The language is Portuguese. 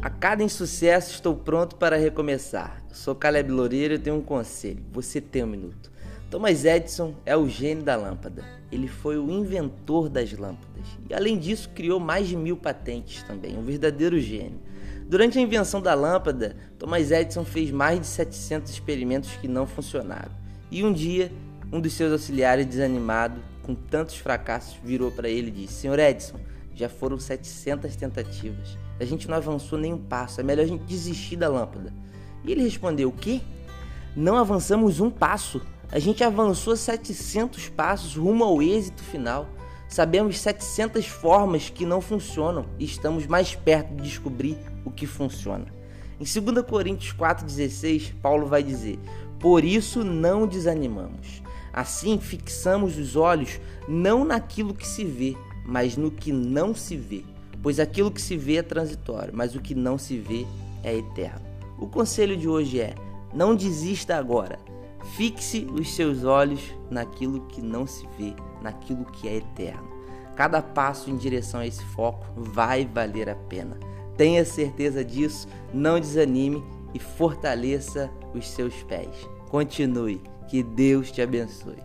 A cada insucesso estou pronto para recomeçar. Eu sou Caleb Loureiro e tenho um conselho. Você tem um minuto. Thomas Edison é o gênio da lâmpada. Ele foi o inventor das lâmpadas. E além disso, criou mais de mil patentes também. Um verdadeiro gênio. Durante a invenção da lâmpada, Thomas Edison fez mais de 700 experimentos que não funcionaram. E um dia, um dos seus auxiliares, desanimado com tantos fracassos, virou para ele e disse: Senhor Edison, já foram 700 tentativas. A gente não avançou nem um passo. É melhor a gente desistir da lâmpada. E ele respondeu: O quê? Não avançamos um passo. A gente avançou 700 passos rumo ao êxito final. Sabemos 700 formas que não funcionam e estamos mais perto de descobrir o que funciona. Em 2 Coríntios 4,16, Paulo vai dizer: Por isso não desanimamos. Assim fixamos os olhos não naquilo que se vê, mas no que não se vê pois aquilo que se vê é transitório, mas o que não se vê é eterno. O conselho de hoje é: não desista agora. Fixe os seus olhos naquilo que não se vê, naquilo que é eterno. Cada passo em direção a esse foco vai valer a pena. Tenha certeza disso, não desanime e fortaleça os seus pés. Continue, que Deus te abençoe.